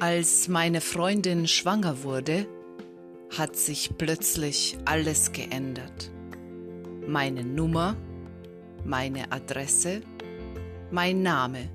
Als meine Freundin schwanger wurde, hat sich plötzlich alles geändert. Meine Nummer, meine Adresse, mein Name